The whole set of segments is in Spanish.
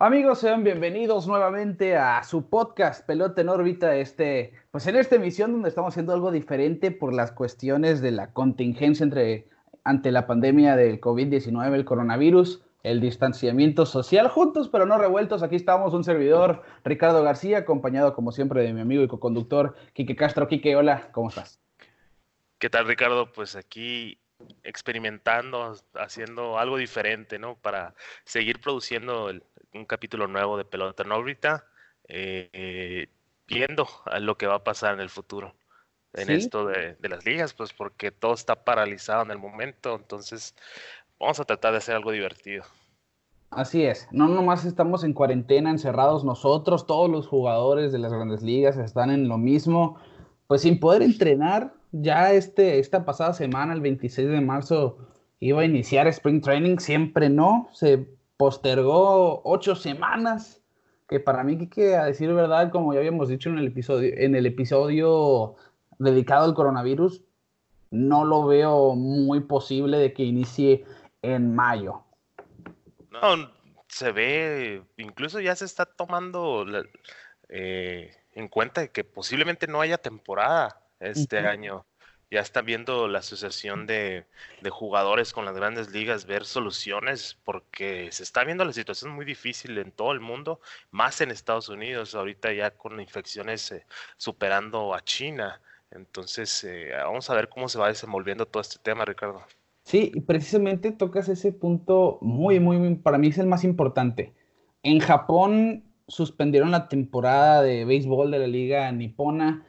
Amigos, sean bienvenidos nuevamente a su podcast Pelota en órbita, este, pues en esta emisión donde estamos haciendo algo diferente por las cuestiones de la contingencia entre, ante la pandemia del COVID-19, el coronavirus, el distanciamiento social, juntos pero no revueltos. Aquí estamos, un servidor, Ricardo García, acompañado como siempre de mi amigo y co-conductor, Quique Castro. Quique, hola, ¿cómo estás? ¿Qué tal, Ricardo? Pues aquí experimentando, haciendo algo diferente, ¿no? Para seguir produciendo un capítulo nuevo de Pelota en órbita, eh, viendo a lo que va a pasar en el futuro en esto de, de, las ligas, pues porque todo está paralizado en el momento, entonces vamos a tratar de hacer algo divertido. Así es, no nomás estamos en cuarentena, encerrados nosotros, todos los jugadores de las grandes ligas están en lo mismo, pues sin poder entrenar, ya este, esta pasada semana, el 26 de marzo, iba a iniciar Spring Training, siempre no, se postergó ocho semanas, que para mí, que a decir verdad, como ya habíamos dicho en el episodio, en el episodio dedicado al coronavirus, no lo veo muy posible de que inicie en mayo. No, se ve, incluso ya se está tomando eh, en cuenta que posiblemente no haya temporada este año. Ya está viendo la asociación de, jugadores con las grandes ligas ver soluciones porque se está viendo la situación muy difícil en todo el mundo, más en Estados Unidos, ahorita ya con infecciones eh, superando a China. Entonces, eh, vamos a ver cómo se va desenvolviendo todo este tema, Ricardo. Sí, y precisamente tocas ese punto muy, muy, para mí es el más importante. En Japón suspendieron la temporada de béisbol de la liga nipona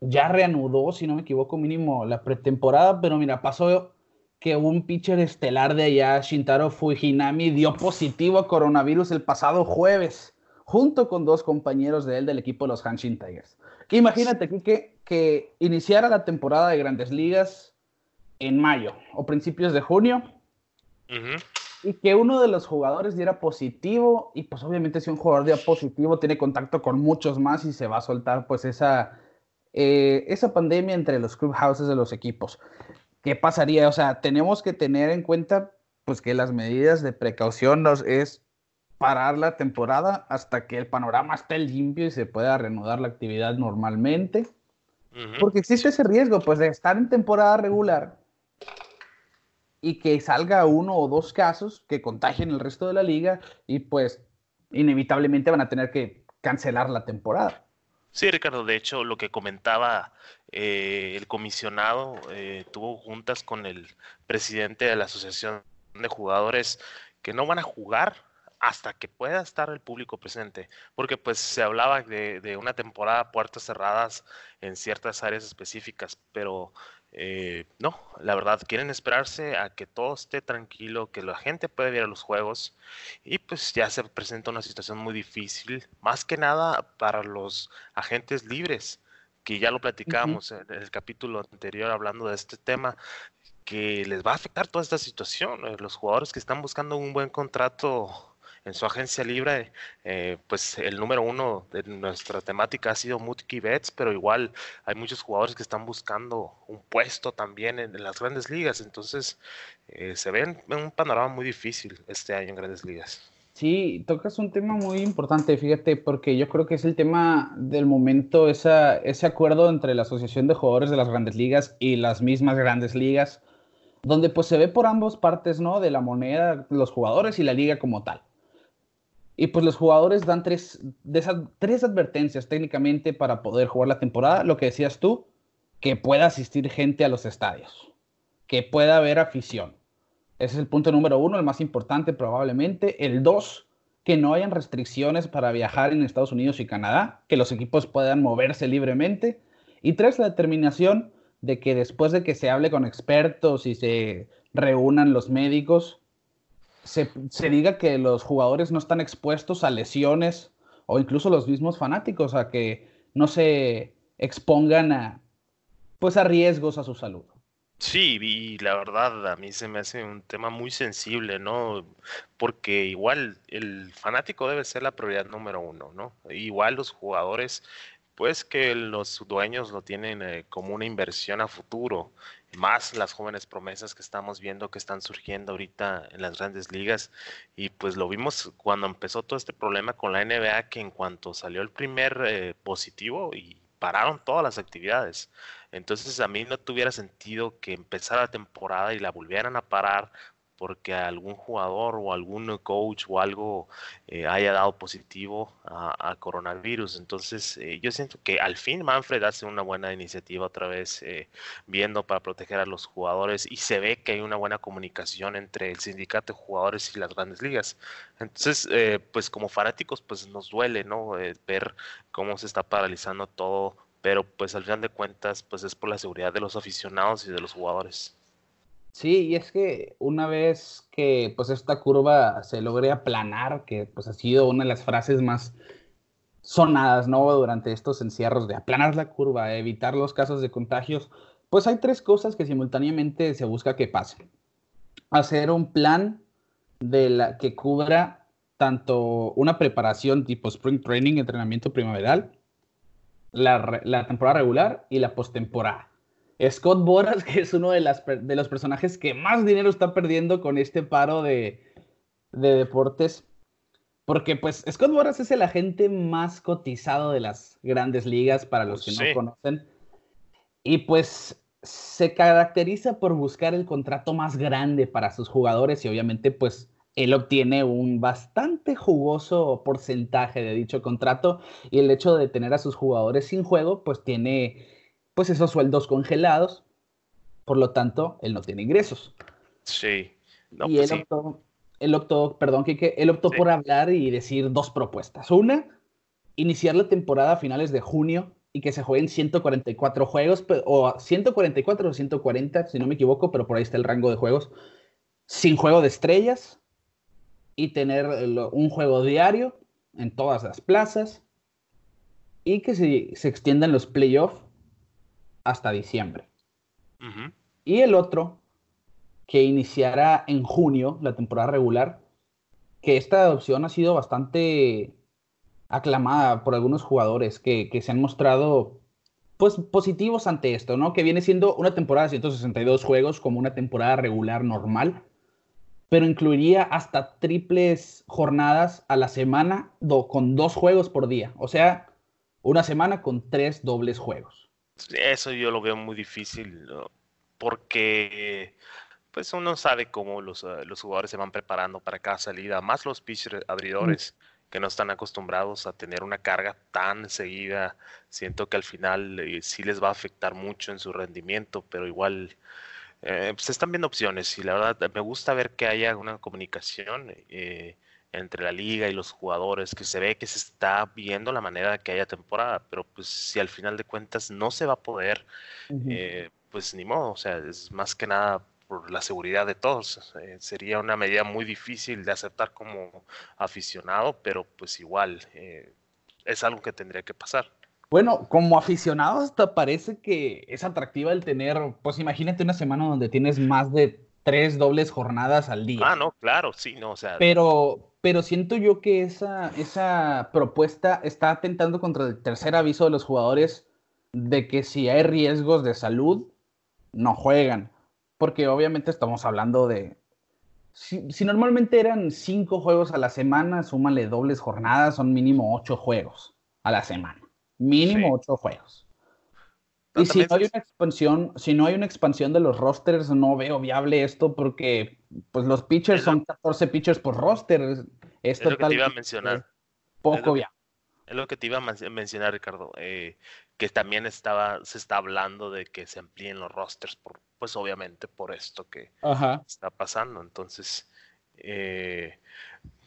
ya reanudó, si no me equivoco, mínimo la pretemporada, pero mira, pasó que un pitcher estelar de allá, Shintaro Fujinami, dio positivo a coronavirus el pasado jueves, junto con dos compañeros de él del equipo de los Hanshin Tigers. Imagínate que, que iniciara la temporada de grandes ligas en mayo o principios de junio y que uno de los jugadores diera positivo y pues obviamente si un jugador dio positivo tiene contacto con muchos más y se va a soltar pues esa eh, esa pandemia entre los clubhouses de los equipos. ¿Qué pasaría? O sea, tenemos que tener en cuenta pues que las medidas de precaución nos es parar la temporada hasta que el panorama esté limpio y se pueda reanudar la actividad normalmente. Porque existe ese riesgo, pues, de estar en temporada regular y que salga uno o dos casos que contagien el resto de la liga y pues inevitablemente van a tener que cancelar la temporada. Sí, Ricardo, de hecho, lo que comentaba eh, el comisionado eh, tuvo juntas con el presidente de la Asociación de Jugadores que no van a jugar hasta que pueda estar el público presente, porque pues se hablaba de, de una temporada puertas cerradas en ciertas áreas específicas, pero eh, no, la verdad, quieren esperarse a que todo esté tranquilo, que la gente pueda ir a los juegos y pues ya se presenta una situación muy difícil, más que nada para los agentes libres, que ya lo platicamos en el capítulo anterior hablando de este tema, que les va a afectar toda esta situación. Eh, los jugadores que están buscando un buen contrato en su agencia libre, eh, pues el número uno de nuestra temática ha sido Mookie Betts, pero igual hay muchos jugadores que están buscando un puesto también en, las grandes ligas, entonces eh, se ve en un panorama muy difícil este año en grandes ligas. Sí, tocas un tema muy importante, fíjate, porque yo creo que es el tema del momento, esa, ese acuerdo entre la Asociación de Jugadores de las Grandes Ligas y las mismas Grandes Ligas, donde pues se ve por ambas partes, ¿no? De la moneda, los jugadores y la liga como tal. Y pues los jugadores dan tres, de esas, tres advertencias técnicamente para poder jugar la temporada. Lo que decías tú, que pueda asistir gente a los estadios, que pueda haber afición. Ese es el punto número uno, el más importante probablemente. El dos, que no hayan restricciones para viajar en Estados Unidos y Canadá, que los equipos puedan moverse libremente. Y tres, la determinación de que después de que se hable con expertos y se reúnan los médicos, se, diga que los jugadores no están expuestos a lesiones o incluso los mismos fanáticos a que no se expongan a pues a riesgos a su salud. Sí, y la verdad a mí se me hace un tema muy sensible, ¿no? Porque igual el fanático debe ser la prioridad número uno, ¿no? Igual los jugadores pues que los dueños lo tienen eh, como una inversión a futuro, más las jóvenes promesas que estamos viendo que están surgiendo ahorita en las grandes ligas. Y pues lo vimos cuando empezó todo este problema con la NBA, que en cuanto salió el primer eh, positivo y pararon todas las actividades. Entonces a mí no tuviera sentido que empezara la temporada y la volvieran a parar porque algún jugador o algún coach o algo eh, haya dado positivo a, coronavirus. Entonces, eh, yo siento que al fin Manfred hace una buena iniciativa otra vez, eh, viendo para proteger a los jugadores y se ve que hay una buena comunicación entre el sindicato de jugadores y las grandes ligas. Entonces, pues como fanáticos, pues nos duele, ¿no? ver cómo se está paralizando todo, pero pues al final de cuentas, pues es por la seguridad de los aficionados y de los jugadores. Sí, y es que una vez que pues esta curva se logre aplanar, que pues ha sido una de las frases más sonadas, ¿no? Durante estos encierros de aplanar la curva, evitar los casos de contagios, pues hay tres cosas que simultáneamente se busca que pasen. Hacer un plan de la que cubra tanto una preparación tipo spring training, entrenamiento primaveral, la, la temporada regular y la postemporada. Scott Boras, que es uno de, las, de los personajes que más dinero está perdiendo con este paro de, deportes. Porque pues Scott Boras es el agente más cotizado de las grandes ligas para los que no conocen. Y pues se caracteriza por buscar el contrato más grande para sus jugadores y obviamente pues él obtiene un bastante jugoso porcentaje de dicho contrato y el hecho de tener a sus jugadores sin juego pues tiene pues esos sueldos congelados, por lo tanto, él no tiene ingresos. Sí. y pues él, optó, él optó, perdón, Kike, él optó por hablar y decir dos propuestas. Una, iniciar la temporada a finales de junio y que se jueguen 144 juegos, o 144 o 140, si no me equivoco, pero por ahí está el rango de juegos, sin juego de estrellas y tener un juego diario en todas las plazas y que se, se extiendan los playoffs hasta diciembre. Y el otro, que iniciará en junio la temporada regular, que esta adopción ha sido bastante aclamada por algunos jugadores que, se han mostrado pues positivos ante esto, ¿no? Que viene siendo una temporada de 162 juegos como una temporada regular normal, pero incluiría hasta triples jornadas a la semana con dos juegos por día, o sea, una semana con tres dobles juegos. Eso yo lo veo muy difícil, porque pues uno sabe cómo los, ah, los, jugadores se van preparando para cada salida, más los pitchers abridores que no están acostumbrados a tener una carga tan seguida. Siento que al final eh, sí les va a afectar mucho en su rendimiento, pero igual eh, se están viendo opciones y la verdad me gusta ver que haya una comunicación. Eh, entre la liga y los jugadores, que se ve que se está viendo la manera de que haya temporada, pero pues si al final de cuentas no se va a poder, eh, pues ni modo, o sea, es más que nada por la seguridad de todos. Eh, sería una medida muy difícil de aceptar como aficionado, pero pues igual eh, es algo que tendría que pasar. Bueno, como aficionado hasta parece que es atractiva el tener, pues imagínate una semana donde tienes más de tres dobles jornadas al día. Ah, no, claro, sí, no, o sea. Pero, pero siento yo que esa, esa propuesta está atentando contra el tercer aviso de los jugadores de que si hay riesgos de salud, no juegan. Porque obviamente estamos hablando de. Si, normalmente eran cinco juegos a la semana, súmale dobles jornadas, son mínimo ocho juegos a la semana. Mínimo ocho juegos. Y si no hay una expansión, si no hay una expansión de los rosters, no veo viable esto porque pues los pitchers son 14 pitchers por roster. Es, lo que te iba a mencionar. Poco viable. Es lo que te iba a mencionar, Ricardo, eh, que también estaba, se está hablando de que se amplíen los rosters, por, pues obviamente por esto que está pasando. Entonces, eh,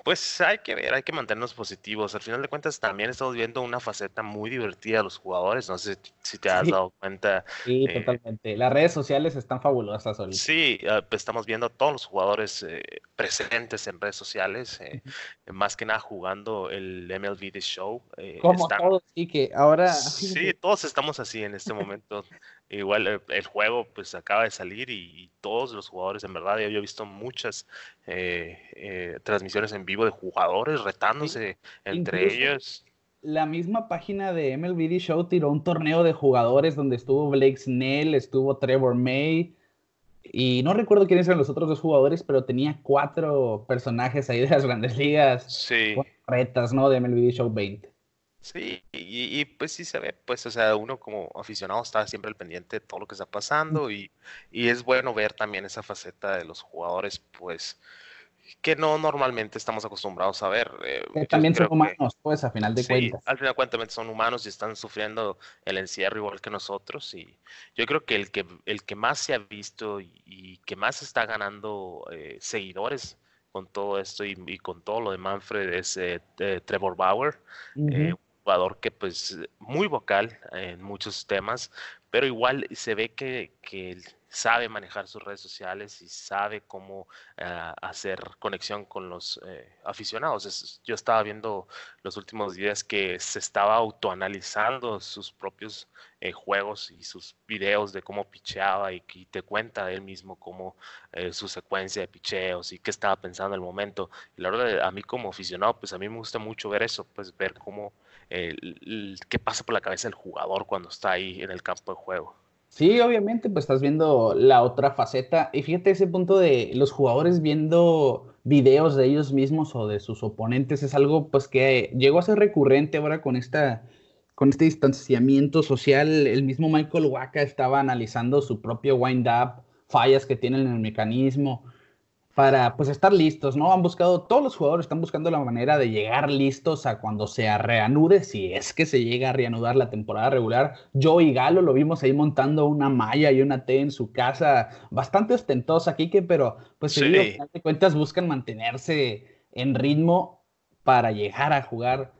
pues hay que ver, hay que mantenernos positivos. Al final de cuentas, también estamos viendo una faceta muy divertida de los jugadores. No sé si te has dado cuenta. Sí, eh, totalmente. Las redes sociales están fabulosas ahorita. Sí, pues estamos viendo a todos los jugadores eh, presentes en redes sociales, eh, más que nada jugando el MLB The Show. Como todos, sí, que ahora. Sí, todos estamos así en este momento. Igual eh, el, juego pues acaba de salir y, todos los jugadores, en verdad, yo he visto muchas eh, eh, transmisiones en vivo de jugadores retándose entre ellos. la misma página de MLB Show tiró un torneo de jugadores donde estuvo Blake Snell, estuvo Trevor May, y no recuerdo quiénes eran los otros dos jugadores, pero tenía cuatro personajes ahí de las grandes ligas. Sí. Retas, ¿no? De MLB Show 20. Sí, y, pues sí se ve, pues, o sea, uno como aficionado está siempre al pendiente de todo lo que está pasando y, y es bueno ver también esa faceta de los jugadores, pues, que no normalmente estamos acostumbrados a ver. Eh, también son humanos, pues, a final de cuentas. Al final de cuentas son humanos y están sufriendo el encierro igual que nosotros. Y yo creo que el que, el que más se ha visto y, que más está ganando eh, seguidores con todo esto y, con todo lo de Manfred es eh, Trevor Bauer, un jugador que pues muy vocal en muchos temas, pero igual se ve que, que sabe manejar sus redes sociales y sabe cómo ah, hacer conexión con los eh, aficionados. yo estaba viendo los últimos días que se estaba autoanalizando sus propios eh, juegos y sus videos de cómo picheaba y, te cuenta él mismo cómo su secuencia de picheos y qué estaba pensando en el momento. Y la verdad, a mí como aficionado, pues a mí me gusta mucho ver eso, pues ver cómo, qué pasa por la cabeza del jugador cuando está ahí en el campo de juego. Sí, obviamente, pues estás viendo la otra faceta. Y fíjate ese punto de los jugadores viendo videos de ellos mismos o de sus oponentes es algo pues que llegó a ser recurrente ahora con esta con este distanciamiento social. El mismo Michael Waka estaba analizando su propio wind up, fallas que tienen en el mecanismo para pues estar listos, ¿no? Han buscado, todos los jugadores están buscando la manera de llegar listos a cuando se reanude, si es que se llega a reanudar la temporada regular. Yo y Galo lo vimos ahí montando una malla y una T en su casa, bastante ostentosa, Kike, pero pues sí. de cuentas buscan mantenerse en ritmo para llegar a jugar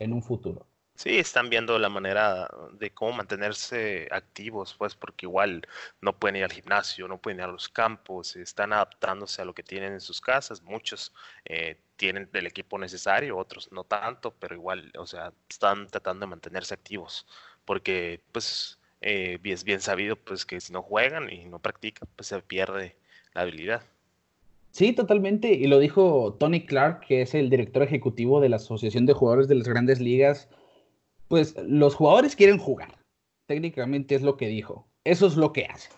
en un futuro. Sí, están viendo la manera de cómo mantenerse activos, pues, porque igual no pueden ir al gimnasio, no pueden ir a los campos, están adaptándose a lo que tienen en sus casas. Muchos eh, tienen el equipo necesario, otros no tanto, pero igual, o sea, están tratando de mantenerse activos, porque, pues, eh, es bien sabido, pues, que si no juegan y no practican, pues se pierde la habilidad. Sí, totalmente. Y lo dijo Tony Clark, que es el director ejecutivo de la Asociación de Jugadores de las Grandes Ligas pues los jugadores quieren jugar. Técnicamente es lo que dijo. Eso es lo que hacen.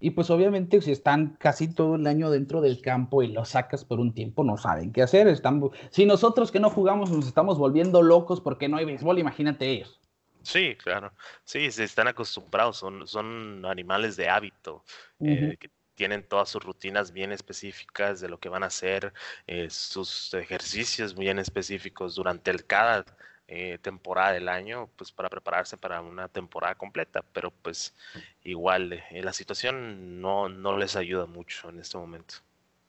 Y pues obviamente si están casi todo el año dentro del campo y los sacas por un tiempo, no saben qué hacer. Están... Si nosotros que no jugamos nos estamos volviendo locos porque no hay béisbol, imagínate ellos. Sí, claro. Sí, se están acostumbrados, son, son animales de hábito, eh, que tienen todas sus rutinas bien específicas de lo que van a hacer, eh, sus ejercicios bien específicos durante el cada eh, temporada del año, pues para prepararse para una temporada completa, pero pues igual eh, la situación no, no les ayuda mucho en este momento.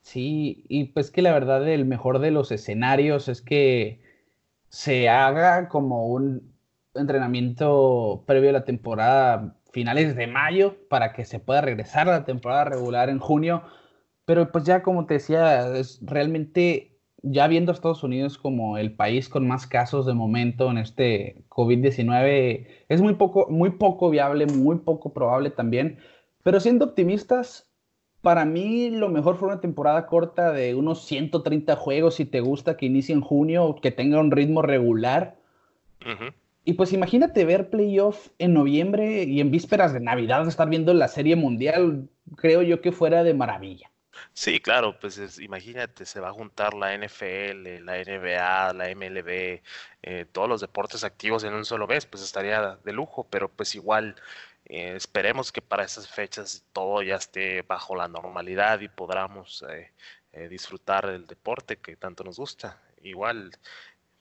Sí, y pues que la verdad el mejor de los escenarios es que se haga como un entrenamiento previo a la temporada finales de mayo para que se pueda regresar a la temporada regular en junio. Pero pues ya como te decía, es realmente ya viendo a Estados Unidos como el país con más casos de momento en este COVID-19, es muy poco, muy poco viable, muy poco probable también. Pero siendo optimistas, para mí lo mejor fue una temporada corta de unos 130 juegos, si te gusta, que inicie en junio, que tenga un ritmo regular. Y pues imagínate ver playoff en noviembre y en vísperas de Navidad, estar viendo la Serie Mundial, creo yo que fuera de maravilla. Sí, claro, pues imagínate, se va a juntar la NFL, la NBA, la MLB, eh, todos los deportes activos en un solo vez, pues estaría de lujo, pero pues igual eh, esperemos que para esas fechas todo ya esté bajo la normalidad y podamos eh, disfrutar del deporte que tanto nos gusta. Igual,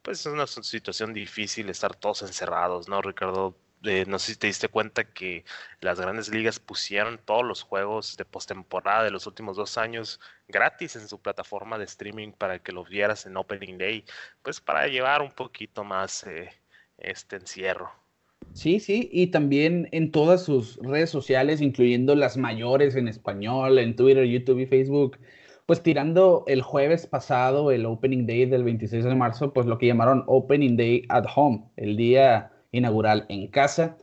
pues es una situación difícil estar todos encerrados, ¿no, Ricardo? No sé si te diste cuenta que las grandes ligas pusieron todos los juegos de postemporada de los últimos dos años gratis en su plataforma de streaming para que los vieras en Opening Day, pues para llevar un poquito más eh, este encierro. Sí, sí, y también en todas sus redes sociales, incluyendo las mayores en español, en Twitter, YouTube y Facebook, pues tirando el jueves pasado, el Opening Day del 26 de marzo, pues lo que llamaron Opening Day at Home, el día inaugural en casa,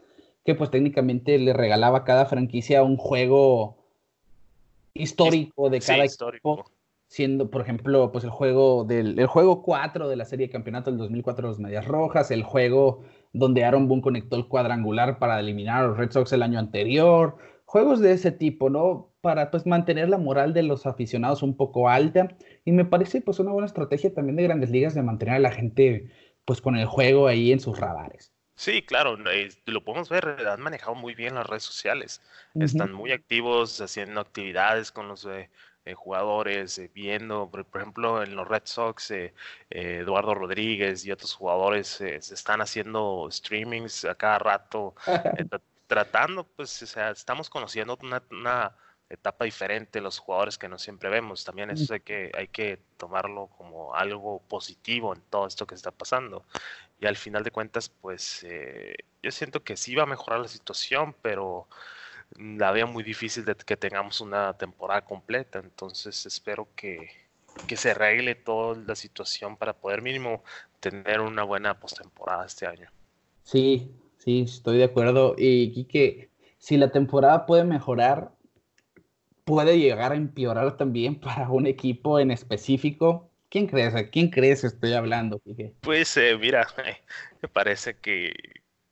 que pues técnicamente le regalaba a cada franquicia un juego histórico de cada equipo siendo, por ejemplo, pues el juego del el juego 4 de la serie de campeonato del 2004 de los Medias Rojas, el juego donde Aaron Boone conectó el cuadrangular para eliminar a los Red Sox el año anterior, juegos de ese tipo, ¿no? Para pues mantener la moral de los aficionados un poco alta y me parece pues una buena estrategia también de Grandes Ligas de mantener a la gente pues con el juego ahí en sus radares. Sí, claro, eh, lo podemos ver, han manejado muy bien las redes sociales, están muy activos haciendo actividades con los eh, eh, jugadores, viendo, por, ejemplo, en los Red Sox, Eduardo Rodríguez y otros jugadores se están haciendo streamings a cada rato, tratando, pues, o sea, estamos conociendo una, una etapa diferente los jugadores que no siempre vemos. También eso hay que, hay que tomarlo como algo positivo en todo esto que está pasando. Y al final de cuentas, pues eh, yo siento que sí va a mejorar la situación, pero la veo muy difícil de que tengamos una temporada completa. Entonces espero que, que se arregle toda la situación para poder mínimo tener una buena postemporada este año. Sí, sí, estoy de acuerdo. Y que si la temporada puede mejorar, puede llegar a empeorar también para un equipo en específico. ¿Quién crees? ¿A quién crees estoy hablando? Pues eh, mira, me parece que,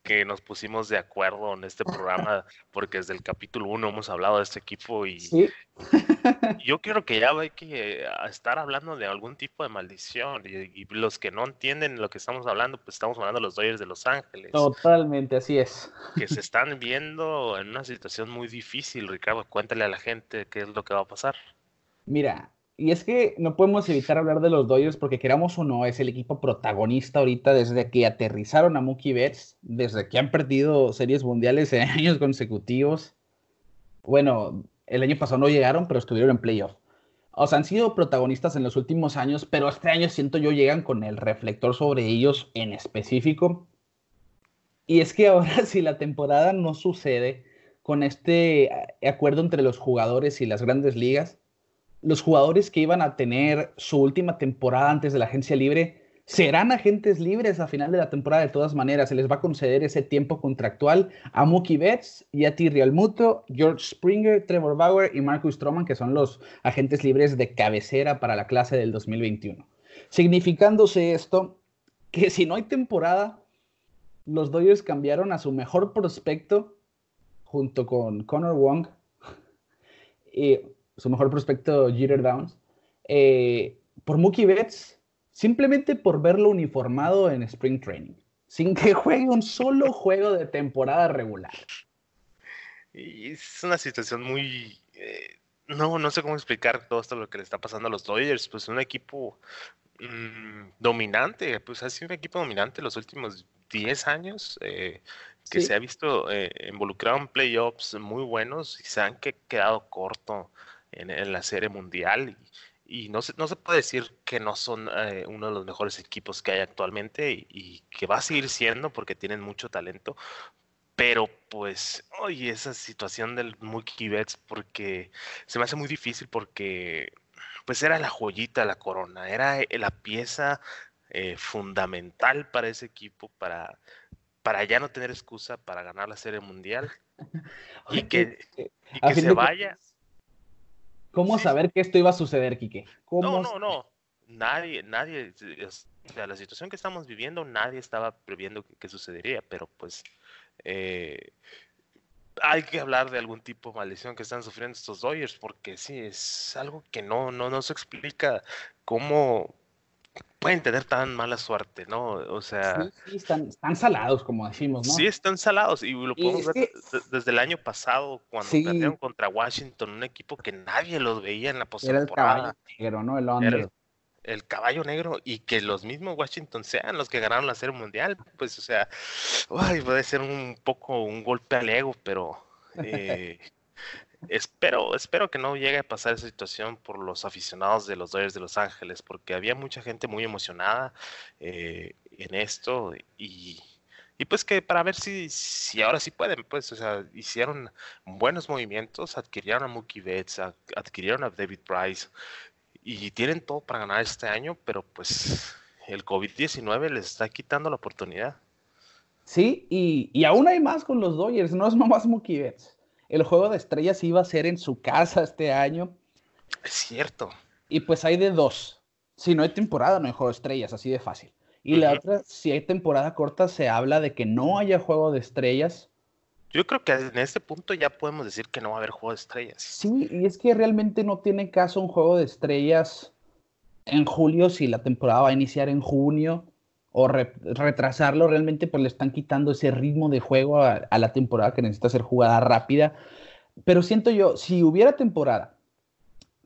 que nos pusimos de acuerdo en este programa, porque desde el capítulo 1 hemos hablado de este equipo y yo creo que ya hay que eh, estar hablando de algún tipo de maldición y, los que no entienden lo que estamos hablando, pues estamos hablando de los Dodgers de Los Ángeles. Totalmente, así es. Que se están viendo en una situación muy difícil, Ricardo, cuéntale a la gente qué es lo que va a pasar. Mira, y es que no podemos evitar hablar de los Dodgers porque queramos o no, es el equipo protagonista ahorita desde que aterrizaron a Mookie Betts, desde que han perdido series mundiales en años consecutivos. Bueno, el año pasado no llegaron, pero estuvieron en playoff. O sea, han sido protagonistas en los últimos años, pero este año siento yo llegan con el reflector sobre ellos en específico. Y es que ahora si la temporada no sucede con este acuerdo entre los jugadores y las grandes ligas, los jugadores que iban a tener su última temporada antes de la agencia libre serán agentes libres a final de la temporada de todas maneras. Se les va a conceder ese tiempo contractual a Mookie Betts, Yati Realmuto, George Springer, Trevor Bauer y Marcus Stroman, que son los agentes libres de cabecera para la clase del 2021. Significándose esto que si no hay temporada, los Dodgers cambiaron a su mejor prospecto junto con Connor Wong. Y su mejor prospecto, Jeter Downs, eh, por Mookie Betts, simplemente por verlo uniformado en Spring Training, sin que juegue un solo juego de temporada regular. Y es una situación muy... Eh, no, no sé cómo explicar todo esto lo que le está pasando a los Dodgers, pues un equipo mm, dominante, pues ha sido un equipo dominante los últimos 10 años, eh, que se ha visto involucrado en playoffs muy buenos y se han quedado corto en, la serie mundial y, no, se, no se puede decir que no son eh, uno de los mejores equipos que hay actualmente y, que va a seguir siendo porque tienen mucho talento. Pero pues, oye, esa situación del Mookie Betts, porque se me hace muy difícil porque pues era la joyita, la corona, era eh, la pieza eh, fundamental para ese equipo, para, para ya no tener excusa para ganar la Serie Mundial y que, y que se vaya. ¿Cómo saber que esto iba a suceder, Quique? No, no, no. Nadie, nadie, la situación que estamos viviendo, nadie estaba previendo que, sucedería, pero pues eh, hay que hablar de algún tipo de maldición que están sufriendo estos Dodgers, porque sí, es algo que no, no, no se explica cómo pueden tener tan mala suerte, ¿no? O sea... Sí, están, salados, como decimos, ¿no? Sí, están salados, y lo podemos ver desde el año pasado, cuando perdieron contra Washington, un equipo que nadie los veía en la postemporada. Era el caballo negro, ¿no? El, el, caballo negro, y que los mismos Washington sean los que ganaron la Serie Mundial, pues, o sea, puede ser un poco un golpe al ego, pero... Eh, espero, espero que no llegue a pasar esa situación por los aficionados de los Dodgers de Los Ángeles, porque había mucha gente muy emocionada eh, en esto y, pues que para ver si, si ahora sí pueden, pues, o sea, hicieron buenos movimientos, adquirieron a Mookie Betts, adquirieron a David Price y tienen todo para ganar este año, pero pues el COVID-19 les está quitando la oportunidad. Sí, y, y aún hay más con los Dodgers, no es nomás Mookie Betts el juego de estrellas iba a ser en su casa este año. Es cierto. Y pues hay de dos. Si no hay temporada, no hay juego de estrellas, así de fácil. Y la otra, si hay temporada corta, se habla de que no haya juego de estrellas. Yo creo que en este punto ya podemos decir que no va a haber juego de estrellas. Sí, y es que realmente no tiene caso un juego de estrellas en julio si la temporada va a iniciar en junio o retrasarlo, realmente pues le están quitando ese ritmo de juego a, la temporada que necesita ser jugada rápida. Pero siento yo, si hubiera temporada,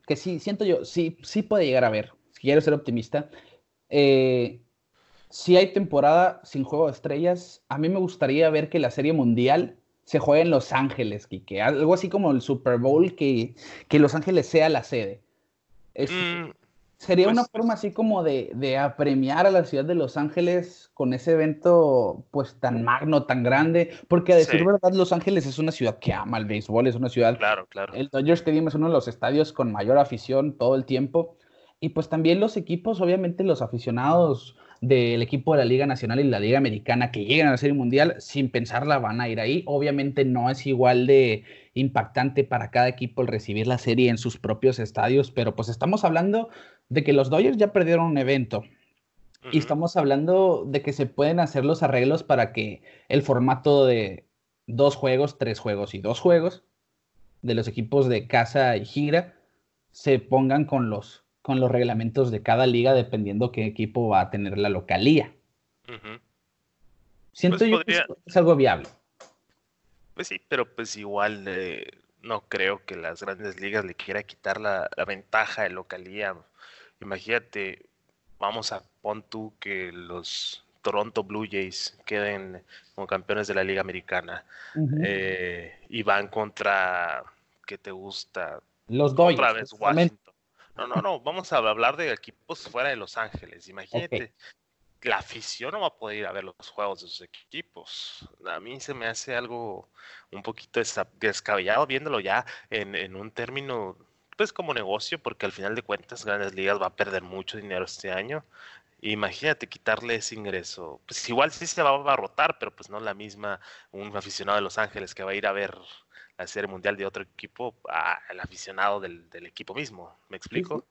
que sí, siento yo, sí, sí puede llegar a ver, si quiero ser optimista, eh, si hay temporada sin juego de estrellas, a mí me gustaría ver que la Serie Mundial se juegue en Los Ángeles, que algo así como el Super Bowl, que, que Los Ángeles sea la sede. Mm, sería pues una forma así como de, de, apremiar a la ciudad de Los Ángeles con ese evento pues tan magno, tan grande, porque a decir verdad, Los Ángeles es una ciudad que ama el béisbol, es una ciudad... Claro, claro. El Dodger Stadium es uno de los estadios con mayor afición todo el tiempo. Y pues también los equipos, obviamente los aficionados del equipo de la Liga Nacional y la Liga Americana que lleguen a la Serie Mundial, sin pensarla van a ir ahí. Obviamente no es igual de impactante para cada equipo el recibir la serie en sus propios estadios, pero pues estamos hablando de que los Dodgers ya perdieron un evento. Y estamos hablando de que se pueden hacer los arreglos para que el formato de dos juegos, tres juegos y dos juegos de los equipos de casa y gira se pongan con los con los reglamentos de cada liga dependiendo qué equipo va a tener la localía. Siento pues yo que es algo viable. Pues sí, pero pues igual eh, no creo que las grandes ligas le quiera quitar la, ventaja de localía. Imagínate, vamos a pon tú que los Toronto Blue Jays queden como campeones de la Liga Americana eh, y van contra, ¿qué te gusta? Los Dodgers. No, no, no, vamos a hablar de equipos fuera de Los Ángeles. Imagínate, la afición no va a poder ir a ver los juegos de sus equipos. A mí se me hace algo un poquito descabellado viéndolo ya en, un término, pues como negocio, porque al final de cuentas Grandes Ligas va a perder mucho dinero este año. Imagínate quitarle ese ingreso. Pues igual sí se va a rotar, pero pues no la misma un aficionado de Los Ángeles que va a ir a ver la serie mundial de otro equipo al aficionado del, equipo mismo. ¿Me explico?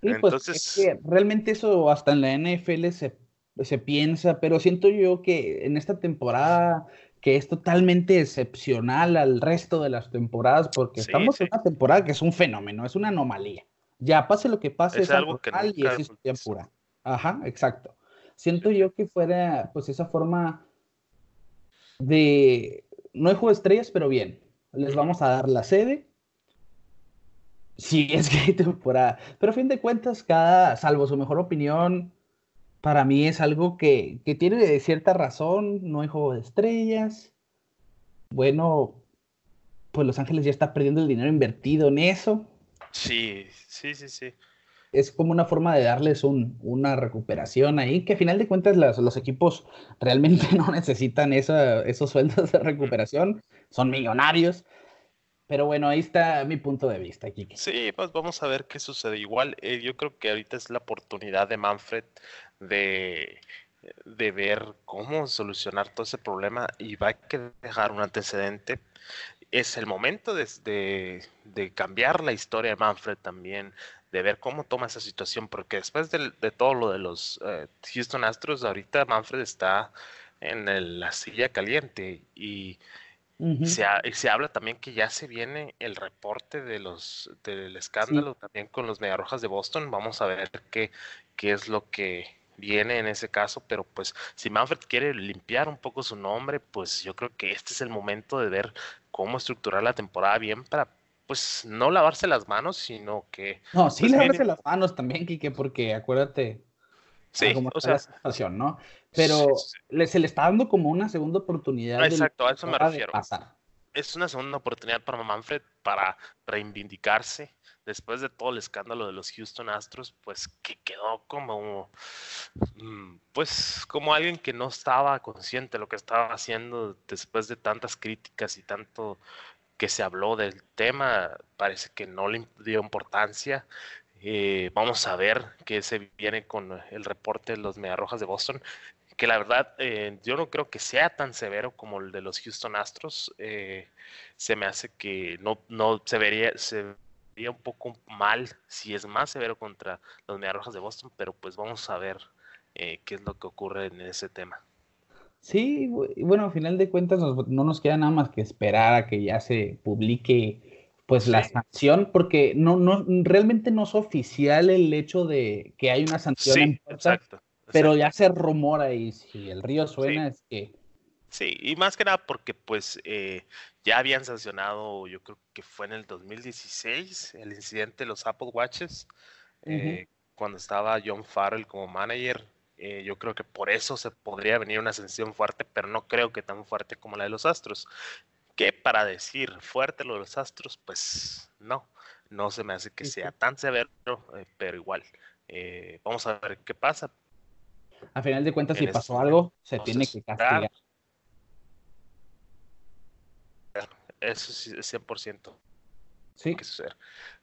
Sí, pues, Entonces, realmente eso hasta en la NFL se, se piensa, pero siento yo que en esta temporada que es totalmente excepcional al resto de las temporadas, porque estamos en una temporada que es un fenómeno, es una anomalía. Ya pase lo que pase, es, algo que y es historia pura. Ajá, exacto. Siento yo que fuera pues esa forma de no hay juego de estrellas, pero bien les vamos a dar la sede. Si es que hay temporada. Pero a fin de cuentas, cada, salvo su mejor opinión, para mí es algo que, que tiene cierta razón. No hay juego de estrellas. Bueno, pues Los Ángeles ya está perdiendo el dinero invertido en eso. Sí, sí, sí, sí. Es como una forma de darles un, una recuperación ahí, que a final de cuentas los equipos realmente no necesitan esos sueldos de recuperación son millonarios. Pero bueno, ahí está mi punto de vista, Kike. Sí, pues vamos a ver qué sucede. Igual, eh, yo creo que ahorita es la oportunidad de Manfred de, de ver cómo solucionar todo ese problema y va a que dejar un antecedente. Es el momento de, de, cambiar la historia de Manfred también, de ver cómo toma esa situación, porque después de, todo lo de los eh, Houston Astros, ahorita Manfred está en la silla caliente y se, habla también que ya se viene el reporte de los del escándalo también con los Mediarrojas de Boston. Vamos a ver qué, qué es lo que viene en ese caso, pero pues si Manfred quiere limpiar un poco su nombre, pues yo creo que este es el momento de ver cómo estructurar la temporada bien para pues no lavarse las manos, sino que... No, sí pues, lavarse las manos también, Kike, porque acuérdate, Sí, o sea, situación, ¿no? Pero se le está dando como una segunda oportunidad. Exacto, a eso me refiero. Es una segunda oportunidad para Manfred para reivindicarse después de todo el escándalo de los Houston Astros, pues que quedó como, mm, pues como alguien que no estaba consciente de lo que estaba haciendo después de tantas críticas y tanto que se habló del tema, parece que no le dio importancia eh, vamos a ver qué se viene con el reporte de los Mediarrojas de Boston, que la verdad eh, yo no creo que sea tan severo como el de los Houston Astros. Eh, se me hace que no, no se vería, vería un poco mal si es más severo contra los Mediarrojas de Boston, pero pues vamos a ver eh, qué es lo que ocurre en ese tema. Sí, bueno, a final de cuentas no nos queda nada más que esperar a que ya se publique pues la sanción, porque no, no, realmente no es oficial el hecho de que hay una sanción en exacto, pero ya se rumora y si el río suena es que... Sí, y más que nada porque pues eh, ya habían sancionado, yo creo que fue en el 2016, el incidente de los Apple Watches, eh, cuando estaba John Farrell como manager, eh, yo creo que por eso se podría venir una sanción fuerte, pero no creo que tan fuerte como la de los Astros. Que para decir fuerte lo de los Astros, pues no, no se me hace que sea tan severo, eh, pero igual. Eh, vamos a ver qué pasa. A final de cuentas, si pasó algo, se tiene que castigar. Eso sí es 100%. Sí. Que suceder.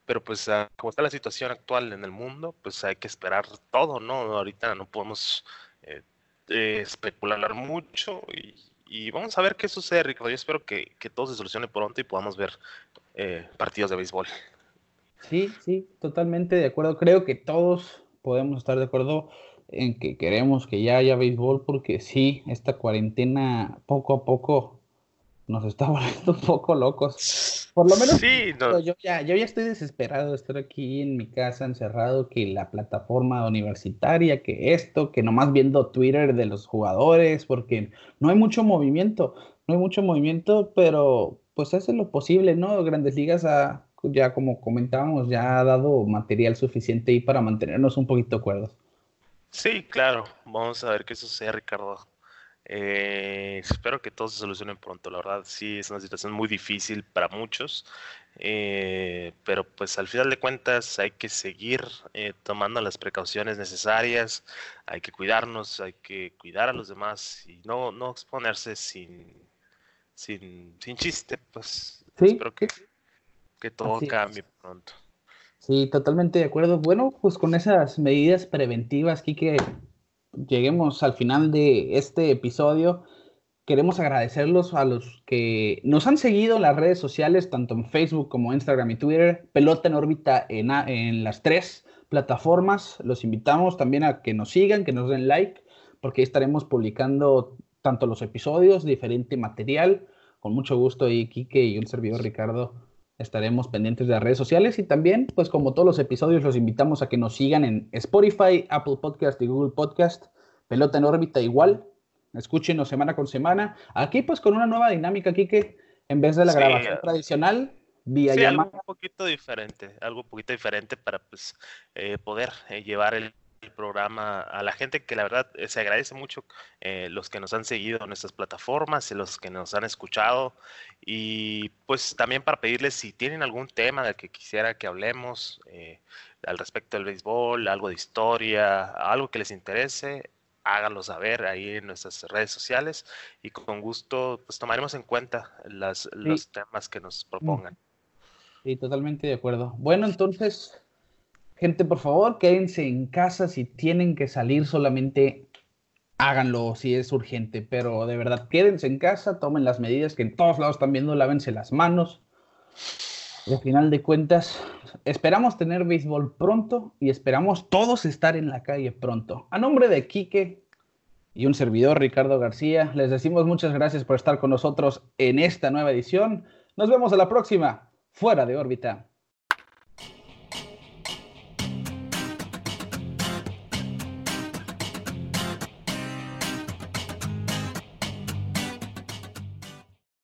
Pero pues ah, como está la situación actual en el mundo, pues hay que esperar todo, ¿no? Ahorita no podemos eh, eh, especular mucho y, vamos a ver qué sucede, Ricardo. Yo espero que, todo se solucione pronto y podamos ver eh, partidos de béisbol. Sí, sí, totalmente de acuerdo. Creo que todos podemos estar de acuerdo en que queremos que ya haya béisbol porque sí, esta cuarentena poco a poco nos está volviendo un poco locos. Por lo menos yo, ya, yo ya estoy desesperado de estar aquí en mi casa encerrado, que la plataforma universitaria, que esto, que nomás viendo Twitter de los jugadores, porque no hay mucho movimiento, no hay mucho movimiento, pero pues hace lo posible, ¿no? Grandes Ligas ha, ya como comentábamos, ya ha dado material suficiente ahí para mantenernos un poquito cuerdos. Sí, claro, vamos a ver qué sucede, Ricardo. Eh, espero que todo se solucione pronto. La verdad, sí, es una situación muy difícil para muchos. Eh, pero pues al final de cuentas hay que seguir eh, tomando las precauciones necesarias, hay que cuidarnos, hay que cuidar a los demás y no, no exponerse sin, sin, sin chiste. Pues espero que, que todo cambie pronto. Sí, totalmente de acuerdo. Bueno, pues con esas medidas preventivas, que lleguemos al final de este episodio, queremos agradecerlos a los que nos han seguido en las redes sociales, tanto en Facebook como Instagram y Twitter, Pelota en órbita en, las tres plataformas. Los invitamos también a que nos sigan, que nos den like, porque ahí estaremos publicando tanto los episodios, diferente material. Con mucho gusto, y Kike y un servidor Ricardo estaremos pendientes de las redes sociales y también, pues como todos los episodios, los invitamos a que nos sigan en Spotify, Apple Podcast y Google Podcast, Pelota en órbita igual, escúchenos semana con semana. Aquí pues con una nueva dinámica, aquí que en vez de la grabación tradicional, vía llamada. Algo un poquito diferente, algo un poquito diferente para pues eh, poder eh, llevar el el programa a la gente que la verdad eh, se agradece mucho eh, los que nos han seguido en nuestras plataformas y los que nos han escuchado y pues también para pedirles si tienen algún tema del que quisiera que hablemos eh, al respecto del béisbol, algo de historia, algo que les interese, háganlo saber ahí en nuestras redes sociales y con gusto pues tomaremos en cuenta las, los temas que nos propongan. Sí, totalmente de acuerdo. Bueno, entonces Gente, por favor, quédense en casa. Si tienen que salir, solamente háganlo si es urgente. Pero de verdad, quédense en casa, tomen las medidas que en todos lados están viendo, lávense las manos. Y al final de cuentas, esperamos tener béisbol pronto y esperamos todos estar en la calle pronto. A nombre de Quique y un servidor, Ricardo García, les decimos muchas gracias por estar con nosotros en esta nueva edición. Nos vemos a la próxima, fuera de órbita.